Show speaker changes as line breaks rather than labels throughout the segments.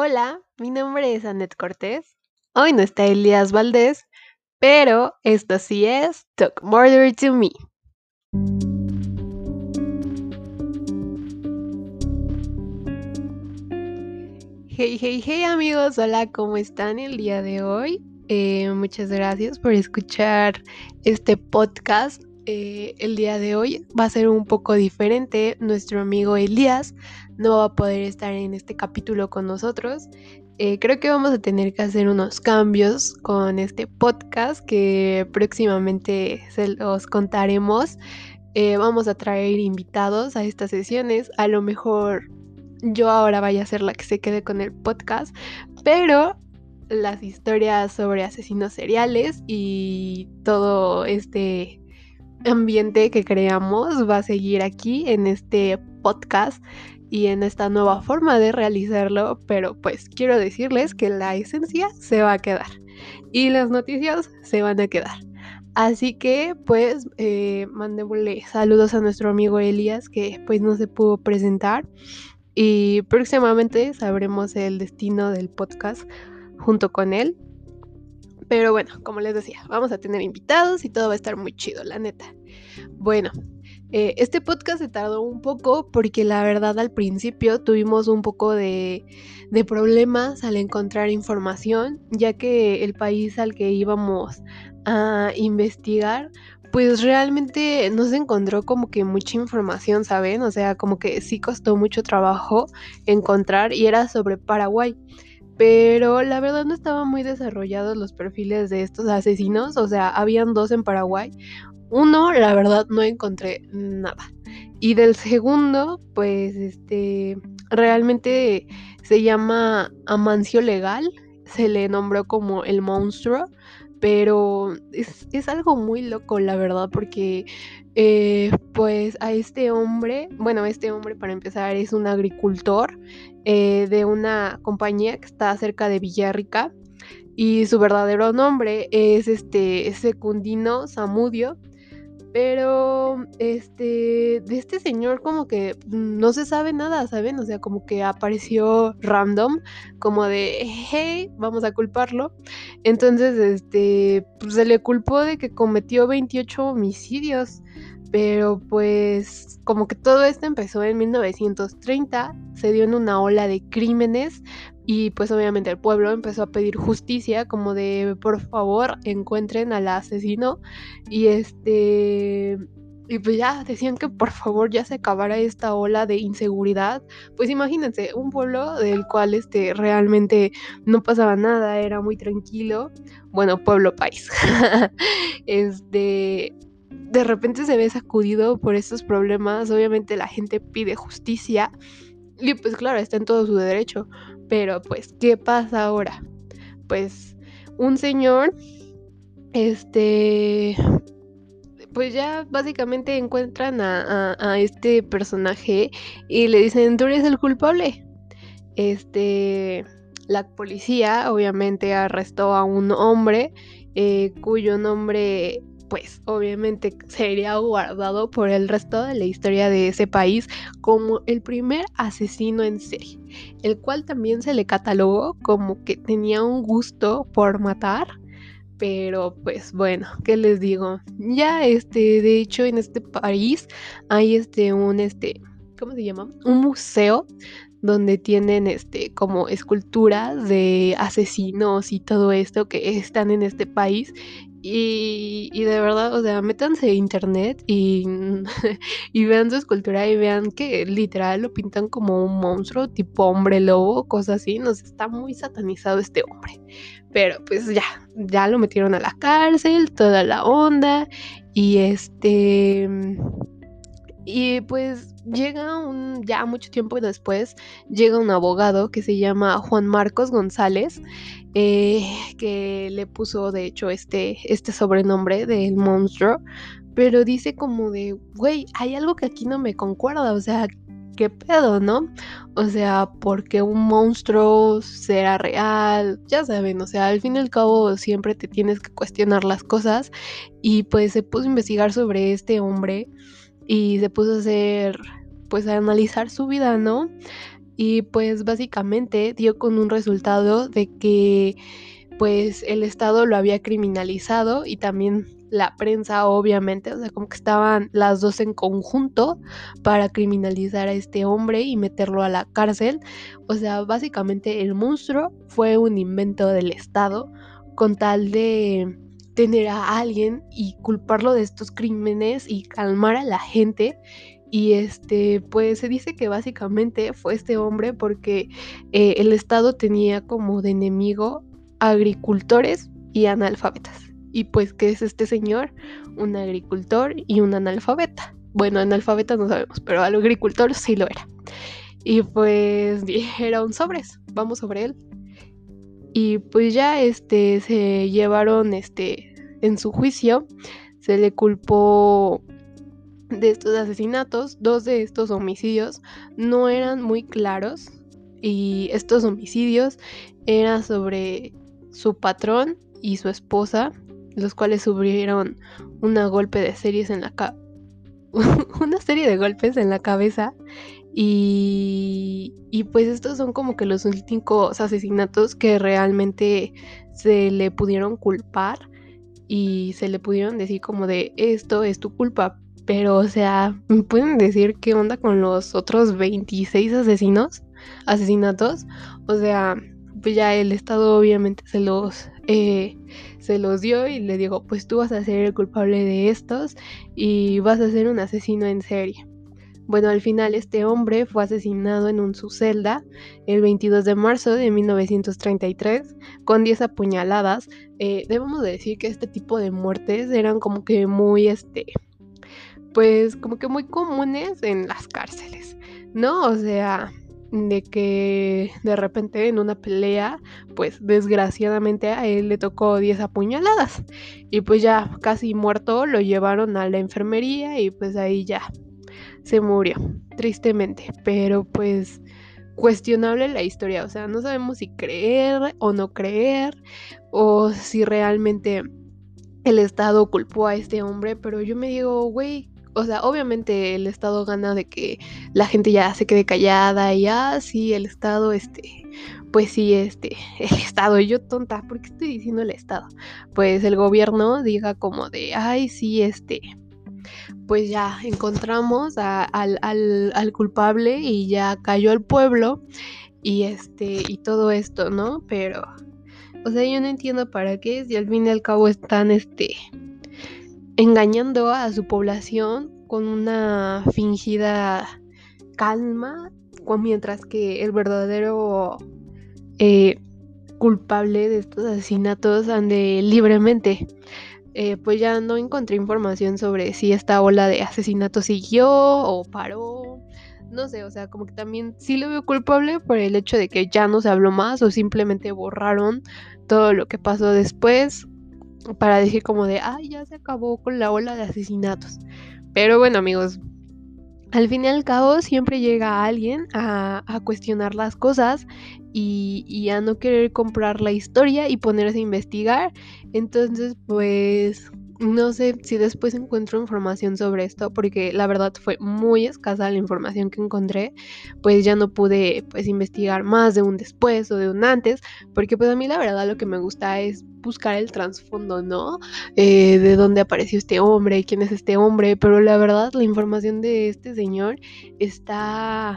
Hola, mi nombre es Annette Cortés. Hoy no está Elías Valdés, pero esto sí es Talk Murder to Me. Hey, hey, hey amigos, hola, ¿cómo están el día de hoy? Eh, muchas gracias por escuchar este podcast. Eh, el día de hoy va a ser un poco diferente. Nuestro amigo Elías no va a poder estar en este capítulo con nosotros. Eh, creo que vamos a tener que hacer unos cambios con este podcast que próximamente se los contaremos. Eh, vamos a traer invitados a estas sesiones. A lo mejor yo ahora vaya a ser la que se quede con el podcast, pero las historias sobre asesinos seriales y todo este ambiente que creamos va a seguir aquí en este podcast y en esta nueva forma de realizarlo, pero pues quiero decirles que la esencia se va a quedar y las noticias se van a quedar. Así que pues eh, mandémosle saludos a nuestro amigo Elías que pues no se pudo presentar y próximamente sabremos el destino del podcast junto con él. Pero bueno, como les decía, vamos a tener invitados y todo va a estar muy chido, la neta. Bueno, eh, este podcast se tardó un poco porque la verdad al principio tuvimos un poco de, de, problemas al encontrar información, ya que el país al que íbamos a investigar, pues realmente no se encontró como que mucha información, ¿saben? O sea, como que sí costó mucho trabajo encontrar y era sobre Paraguay. Pero la verdad no estaban muy desarrollados los perfiles de estos asesinos, o sea, habían dos en Paraguay, uno, la verdad, no encontré nada. Y del segundo, pues, este, realmente se llama Amancio Legal, se le nombró como el monstruo, pero es, algo muy loco, la verdad, porque eh, pues a este hombre, bueno, este hombre para empezar es un agricultor eh, de una compañía que está cerca de Villarrica y su verdadero nombre es este Secundino Zamudio pero, este, de este señor como que no se sabe nada, ¿saben? O sea, como que apareció random, como de, hey, vamos a culparlo. Entonces, este, pues se le culpó de que cometió 28 homicidios. Pero pues como que todo esto empezó en 1930, se dio en una ola de crímenes y pues obviamente el pueblo empezó a pedir justicia como de por favor encuentren al asesino y este y pues ya decían que por favor ya se acabara esta ola de inseguridad. Pues imagínense, un pueblo del cual este realmente no pasaba nada, era muy tranquilo. Bueno, pueblo país. este de repente se ve sacudido por estos problemas, obviamente la gente pide justicia y pues claro, está en todo su derecho, pero pues ¿qué pasa ahora? Pues un señor, este, pues ya básicamente encuentran a, este personaje y le dicen, tú eres el culpable. Este, la policía obviamente arrestó a un hombre eh, cuyo nombre pues obviamente sería guardado por el resto de la historia de ese país como el primer asesino en serie, el cual también se le catalogó como que tenía un gusto por matar. Pero pues bueno, ¿qué les digo? Ya este, de hecho en este país hay este un este, ¿cómo se llama? Un museo donde tienen este como esculturas de asesinos y todo esto que están en este país y, de verdad, o sea, métanse a internet y, y vean su escultura y vean que literal lo pintan como un monstruo, tipo hombre lobo, cosas así. Nos está muy satanizado este hombre. Pero pues ya, ya lo metieron a la cárcel, toda la onda. Y este. Y pues llega un, ya mucho tiempo después, llega un abogado que se llama Juan Marcos González, eh, que le puso de hecho este, este sobrenombre del monstruo, pero dice como de, güey, hay algo que aquí no me concuerda, o sea, ¿qué pedo, no? O sea, porque un monstruo será real? Ya saben, o sea, al fin y al cabo siempre te tienes que cuestionar las cosas y pues se puso a investigar sobre este hombre y se puso a hacer, pues a analizar su vida, ¿no? y pues básicamente dio con un resultado de que pues el Estado lo había criminalizado y también la prensa obviamente, o sea, como que estaban las dos en conjunto para criminalizar a este hombre y meterlo a la cárcel. O sea, básicamente el monstruo fue un invento del Estado con tal de tener a alguien y culparlo de estos crímenes y calmar a la gente. Y este, pues se dice que básicamente fue este hombre porque eh, el Estado tenía como de enemigo agricultores y analfabetas. Y pues, ¿qué es este señor? Un agricultor y un analfabeta. Bueno, analfabeta no sabemos, pero al agricultor sí lo era. Y pues dijeron sobres, vamos sobre él. Y pues ya este se llevaron este en su juicio se le culpó de estos asesinatos, dos de estos homicidios no eran muy claros y estos homicidios eran sobre su patrón y su esposa, los cuales sufrieron una golpe de series en la una serie de golpes en la cabeza y, y pues estos son como que los últimos asesinatos que realmente se le pudieron culpar y se le pudieron decir como de esto es tu culpa. Pero, o sea, ¿me pueden decir qué onda con los otros 26 asesinos? Asesinatos. O sea, pues ya el Estado obviamente se los, eh, se los dio y le digo, pues tú vas a ser el culpable de estos y vas a ser un asesino en serie. Bueno, al final este hombre fue asesinado en un su celda el 22 de marzo de 1933 con 10 apuñaladas. Eh, debemos decir que este tipo de muertes eran como que muy, este, pues como que muy comunes en las cárceles, ¿no? O sea, de que de repente en una pelea, pues desgraciadamente a él le tocó 10 apuñaladas. Y pues ya casi muerto lo llevaron a la enfermería y pues ahí ya se murió, tristemente, pero pues cuestionable la historia, o sea, no sabemos si creer o no creer, o si realmente el Estado culpó a este hombre, pero yo me digo, güey, o sea, obviamente el Estado gana de que la gente ya se quede callada y ah, sí, el Estado, este, pues sí, este, el Estado, yo tonta, ¿por qué estoy diciendo el Estado? Pues el gobierno diga como de, ay, sí, este, pues ya encontramos al, al, culpable y ya cayó el pueblo y este y todo esto, ¿no? Pero, o sea, yo no entiendo para qué si al fin y al cabo están este engañando a su población con una fingida calma, mientras que el verdadero eh, culpable de estos asesinatos ande libremente. Eh, pues ya no encontré información sobre si esta ola de asesinato siguió o paró. No sé, o sea, como que también sí lo veo culpable por el hecho de que ya no se habló más o simplemente borraron todo lo que pasó después para decir como de, ay, ya se acabó con la ola de asesinatos. Pero bueno, amigos, al fin y al cabo siempre llega alguien a, cuestionar las cosas y, y, a no querer comprar la historia y ponerse a investigar. Entonces, pues no sé si después encuentro información sobre esto, porque la verdad fue muy escasa la información que encontré, pues ya no pude pues investigar más de un después o de un antes, porque pues a mí la verdad lo que me gusta es buscar el trasfondo, ¿no? Eh, de dónde apareció este hombre, quién es este hombre, pero la verdad la información de este señor está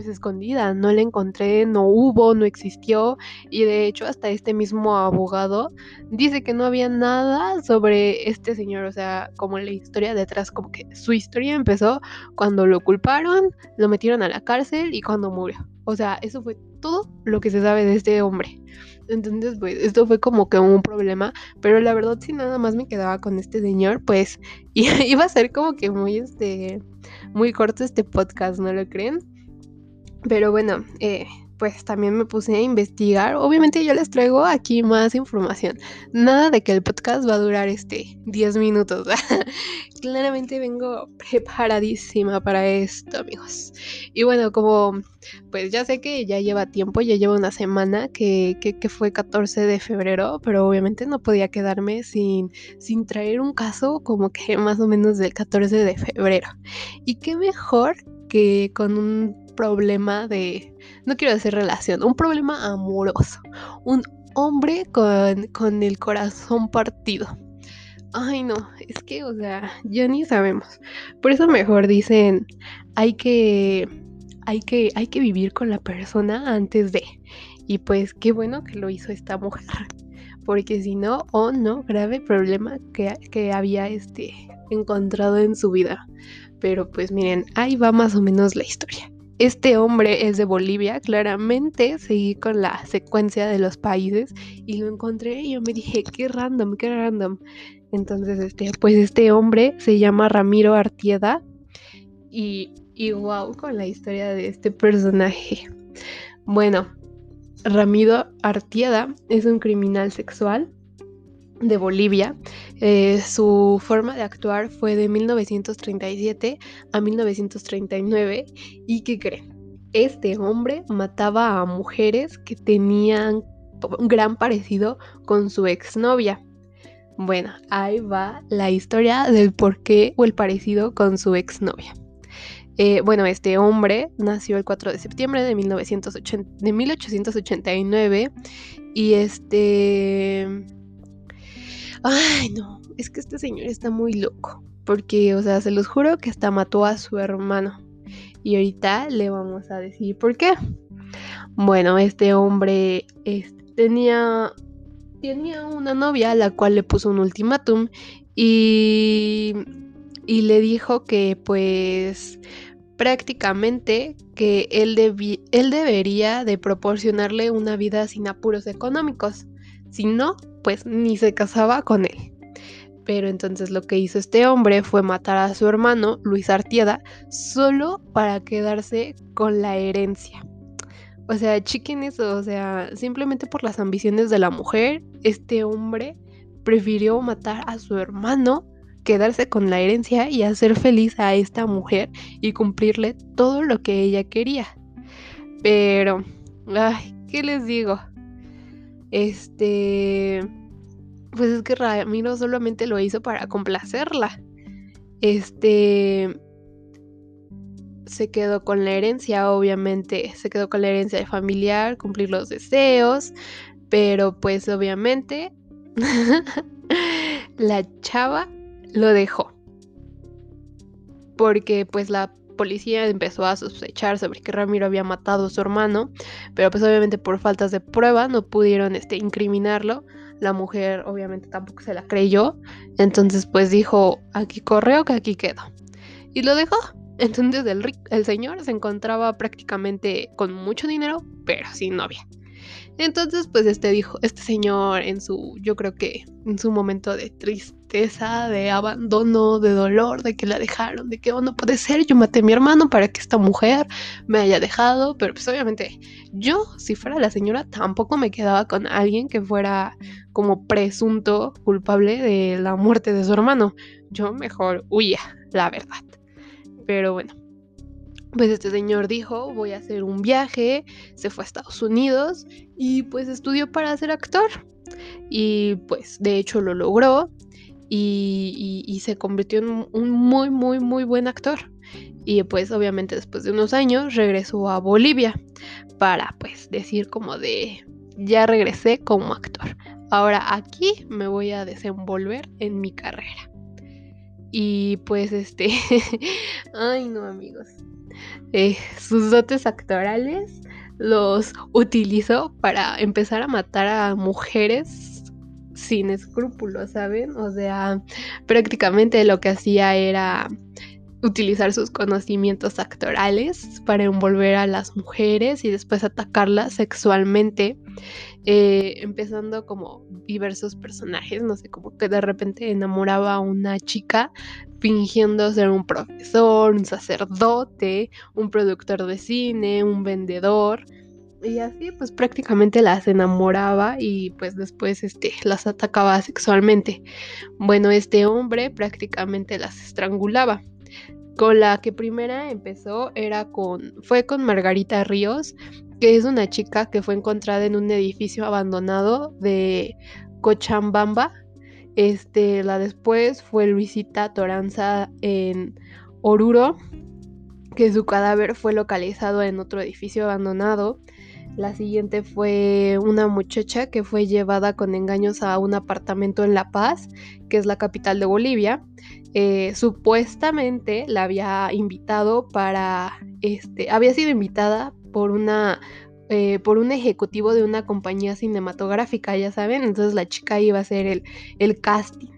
pues escondida, no la encontré, no hubo, no existió y de hecho hasta este mismo abogado dice que no había nada sobre este señor, o sea, como la historia detrás, como que su historia empezó cuando lo culparon, lo metieron a la cárcel y cuando murió. O sea, eso fue todo lo que se sabe de este hombre. Entonces, pues, esto fue como que un problema, pero la verdad si nada más me quedaba con este señor, pues iba a ser como que muy, este, muy corto este podcast, ¿no lo creen? Pero bueno, eh, pues también me puse a investigar. Obviamente yo les traigo aquí más información. Nada de que el podcast va a durar este 10 minutos. Claramente vengo preparadísima para esto, amigos. Y bueno, como pues ya sé que ya lleva tiempo, ya lleva una semana que, que, fue 14 de febrero, pero obviamente no podía quedarme sin, sin traer un caso como que más o menos del 14 de febrero. Y qué mejor que con un problema de, no quiero decir relación, un problema amoroso. Un hombre con, con el corazón partido. Ay, no, es que, o sea, ya ni sabemos. Por eso mejor dicen, hay que, hay que, hay que vivir con la persona antes de. Y pues qué bueno que lo hizo esta mujer. Porque si no, o oh, no, grave problema que, que había este, encontrado en su vida. Pero pues miren, ahí va más o menos la historia. Este hombre es de Bolivia, claramente seguí con la secuencia de los países y lo encontré y yo me dije, qué random, qué random. Entonces, este, pues este hombre se llama Ramiro Artieda y, y wow con la historia de este personaje. Bueno, Ramiro Artieda es un criminal sexual de Bolivia. Eh, su forma de actuar fue de 1937 a 1939 y ¿qué creen? Este hombre mataba a mujeres que tenían un gran parecido con su exnovia. Bueno, ahí va la historia del por qué o el parecido con su exnovia. Eh, bueno, este hombre nació el 4 de septiembre de, 1980, de 1889 y este... Ay, no, es que este señor está muy loco. Porque, o sea, se los juro que hasta mató a su hermano. Y ahorita le vamos a decir por qué. Bueno, este hombre este, tenía tenía una novia a la cual le puso un ultimátum y, y le dijo que pues prácticamente que él, él debería de proporcionarle una vida sin apuros económicos. Si no, pues ni se casaba con él. Pero entonces lo que hizo este hombre fue matar a su hermano, Luis Artieda, solo para quedarse con la herencia. O sea, chiquen eso, o sea, simplemente por las ambiciones de la mujer, este hombre prefirió matar a su hermano, quedarse con la herencia y hacer feliz a esta mujer y cumplirle todo lo que ella quería. Pero, ay, ¿qué les digo? Este, pues es que Ramiro solamente lo hizo para complacerla. Este, se quedó con la herencia, obviamente, se quedó con la herencia de familiar, cumplir los deseos, pero pues obviamente la chava lo dejó. Porque pues la policía empezó a sospechar sobre que Ramiro había matado a su hermano, pero pues obviamente por faltas de prueba no pudieron este, incriminarlo. La mujer obviamente tampoco se la creyó, entonces pues dijo, aquí correo que aquí quedo. Y lo dejó. Entonces el, señor se encontraba prácticamente con mucho dinero, pero sin novia. Entonces, pues este dijo, este señor en su, yo creo que en su momento de tristeza, de abandono, de dolor, de que la dejaron, de que oh, no puede ser, yo maté a mi hermano para que esta mujer me haya dejado, pero pues obviamente yo, si fuera la señora, tampoco me quedaba con alguien que fuera como presunto culpable de la muerte de su hermano. Yo mejor huía, la verdad. Pero bueno, pues este señor dijo, voy a hacer un viaje, se fue a Estados Unidos y pues estudió para ser actor. Y pues de hecho lo logró y, se convirtió en un muy, muy, muy buen actor. Y pues obviamente después de unos años regresó a Bolivia para pues decir como de, ya regresé como actor. Ahora aquí me voy a desenvolver en mi carrera. Y pues este, ay no amigos, eh, sus dotes actorales los utilizó para empezar a matar a mujeres sin escrúpulos, ¿saben? O sea, prácticamente lo que hacía era utilizar sus conocimientos actorales para envolver a las mujeres y después atacarlas sexualmente, eh, empezando como diversos personajes, no sé, como que de repente enamoraba a una chica fingiendo ser un profesor, un sacerdote, un productor de cine, un vendedor. Y así pues prácticamente las enamoraba y pues después este, las atacaba sexualmente. Bueno, este hombre prácticamente las estrangulaba. Con la que primera empezó era con, fue con Margarita Ríos, que es una chica que fue encontrada en un edificio abandonado de Cochabamba. Este, la después fue Luisita Toranza en Oruro. que su cadáver fue localizado en otro edificio abandonado. La siguiente fue una muchacha que fue llevada con engaños a un apartamento en La Paz, que es la capital de Bolivia. Eh, supuestamente la había invitado para, este, había sido invitada por una, eh, por un ejecutivo de una compañía cinematográfica, ya saben, entonces la chica iba a hacer el, el casting,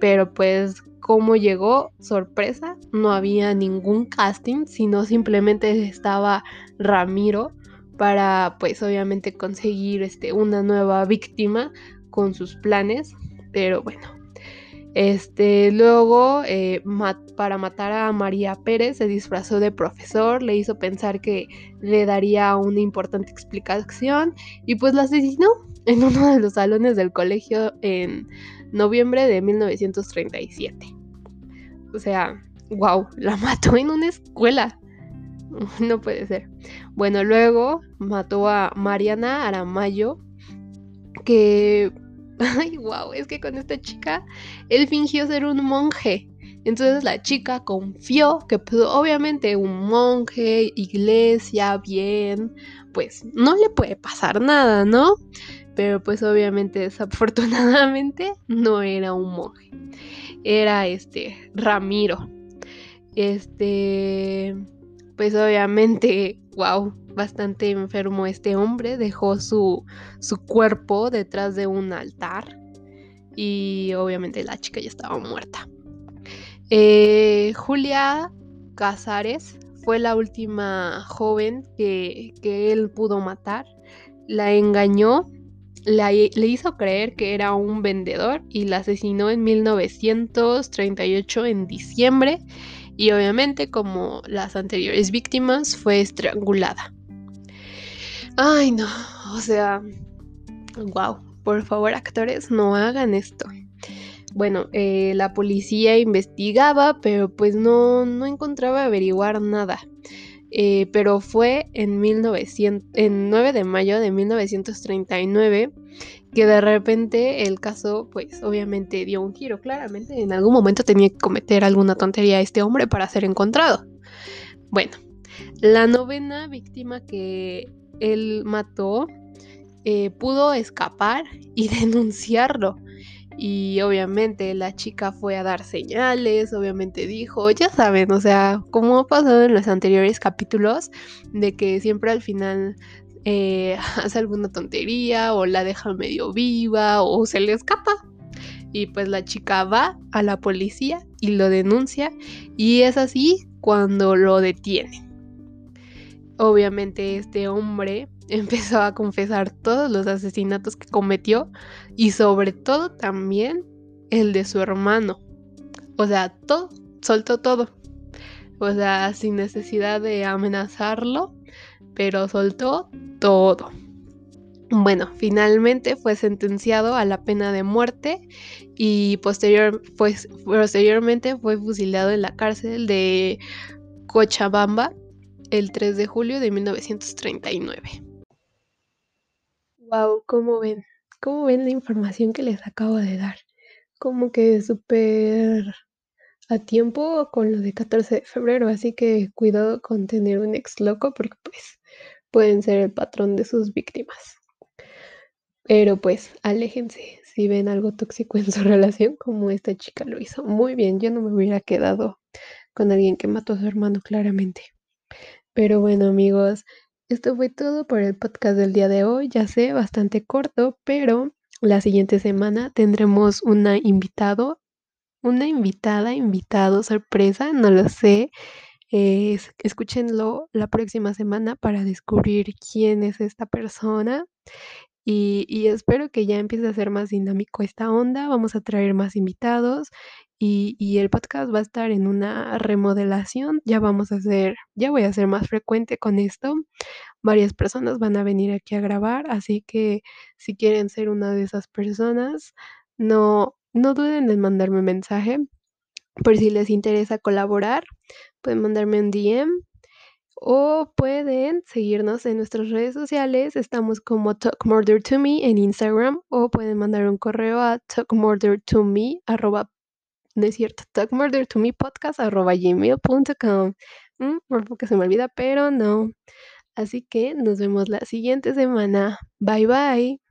pero pues cómo llegó, sorpresa, no había ningún casting, sino simplemente estaba Ramiro para pues obviamente conseguir este, una nueva víctima con sus planes, pero bueno. Este, luego, eh, para matar a María Pérez, se disfrazó de profesor, le hizo pensar que le daría una importante explicación y pues la asesinó en uno de los salones del colegio en noviembre de 1937. O sea, wow, la mató en una escuela. No puede ser. Bueno, luego mató a Mariana Aramayo, que... Ay, wow, es que con esta chica él fingió ser un monje. Entonces la chica confió que pues, obviamente un monje, iglesia, bien, pues no le puede pasar nada, ¿no? Pero pues obviamente desafortunadamente no era un monje. Era este Ramiro. Este pues obviamente, wow, bastante enfermo este hombre, dejó su, su cuerpo detrás de un altar y obviamente la chica ya estaba muerta. Eh, Julia Casares fue la última joven que, que él pudo matar. La engañó, le hizo creer que era un vendedor y la asesinó en 1938 en diciembre y obviamente como las anteriores víctimas fue estrangulada. Ay no, o sea, wow, por favor actores no hagan esto. Bueno, eh, la policía investigaba, pero pues no, no encontraba averiguar nada. Eh, pero fue en, 1900, en 9 de mayo de 1939 que de repente el caso, pues obviamente dio un giro. Claramente en algún momento tenía que cometer alguna tontería a este hombre para ser encontrado. Bueno, la novena víctima que él mató eh, pudo escapar y denunciarlo. Y obviamente la chica fue a dar señales, obviamente dijo, ya saben, o sea, como ha pasado en los anteriores capítulos, de que siempre al final eh, hace alguna tontería o la deja medio viva o se le escapa. Y pues la chica va a la policía y lo denuncia y es así cuando lo detiene. Obviamente este hombre empezó a confesar todos los asesinatos que cometió y sobre todo también el de su hermano. O sea, todo, soltó todo. O sea, sin necesidad de amenazarlo, pero soltó todo. Bueno, finalmente fue sentenciado a la pena de muerte y posterior, pues, posteriormente fue fusilado en la cárcel de Cochabamba el 3 de julio de 1939. Wow, ¿cómo ven? ¿Cómo ven la información que les acabo de dar? Como que súper a tiempo con lo de 14 de febrero, así que cuidado con tener un ex loco porque pues pueden ser el patrón de sus víctimas. Pero pues aléjense si ven algo tóxico en su relación como esta chica lo hizo. Muy bien, yo no me hubiera quedado con alguien que mató a su hermano claramente. Pero bueno amigos, esto fue todo por el podcast del día de hoy. Ya sé, bastante corto, pero la siguiente semana tendremos una invitado una invitada, invitado, sorpresa, no lo sé. Escúchenlo la próxima semana para descubrir quién es esta persona. Y, espero que ya empiece a ser más dinámico esta onda. Vamos a traer más invitados y, y, el podcast va a estar en una remodelación. Ya vamos a hacer, ya voy a ser más frecuente con esto. Varias personas van a venir aquí a grabar, así que si quieren ser una de esas personas, no, no duden en mandarme mensaje. Por si les interesa colaborar, pueden mandarme un DM o pueden seguirnos en nuestras redes sociales. Estamos como Talk Murder to Me en Instagram o pueden mandar un correo a talkmurdertome arroba no es cierto, talkmurdertomepodcast arroba gmail.com. Mm, por poco se me olvida, pero no. Así que nos vemos la siguiente semana. Bye bye.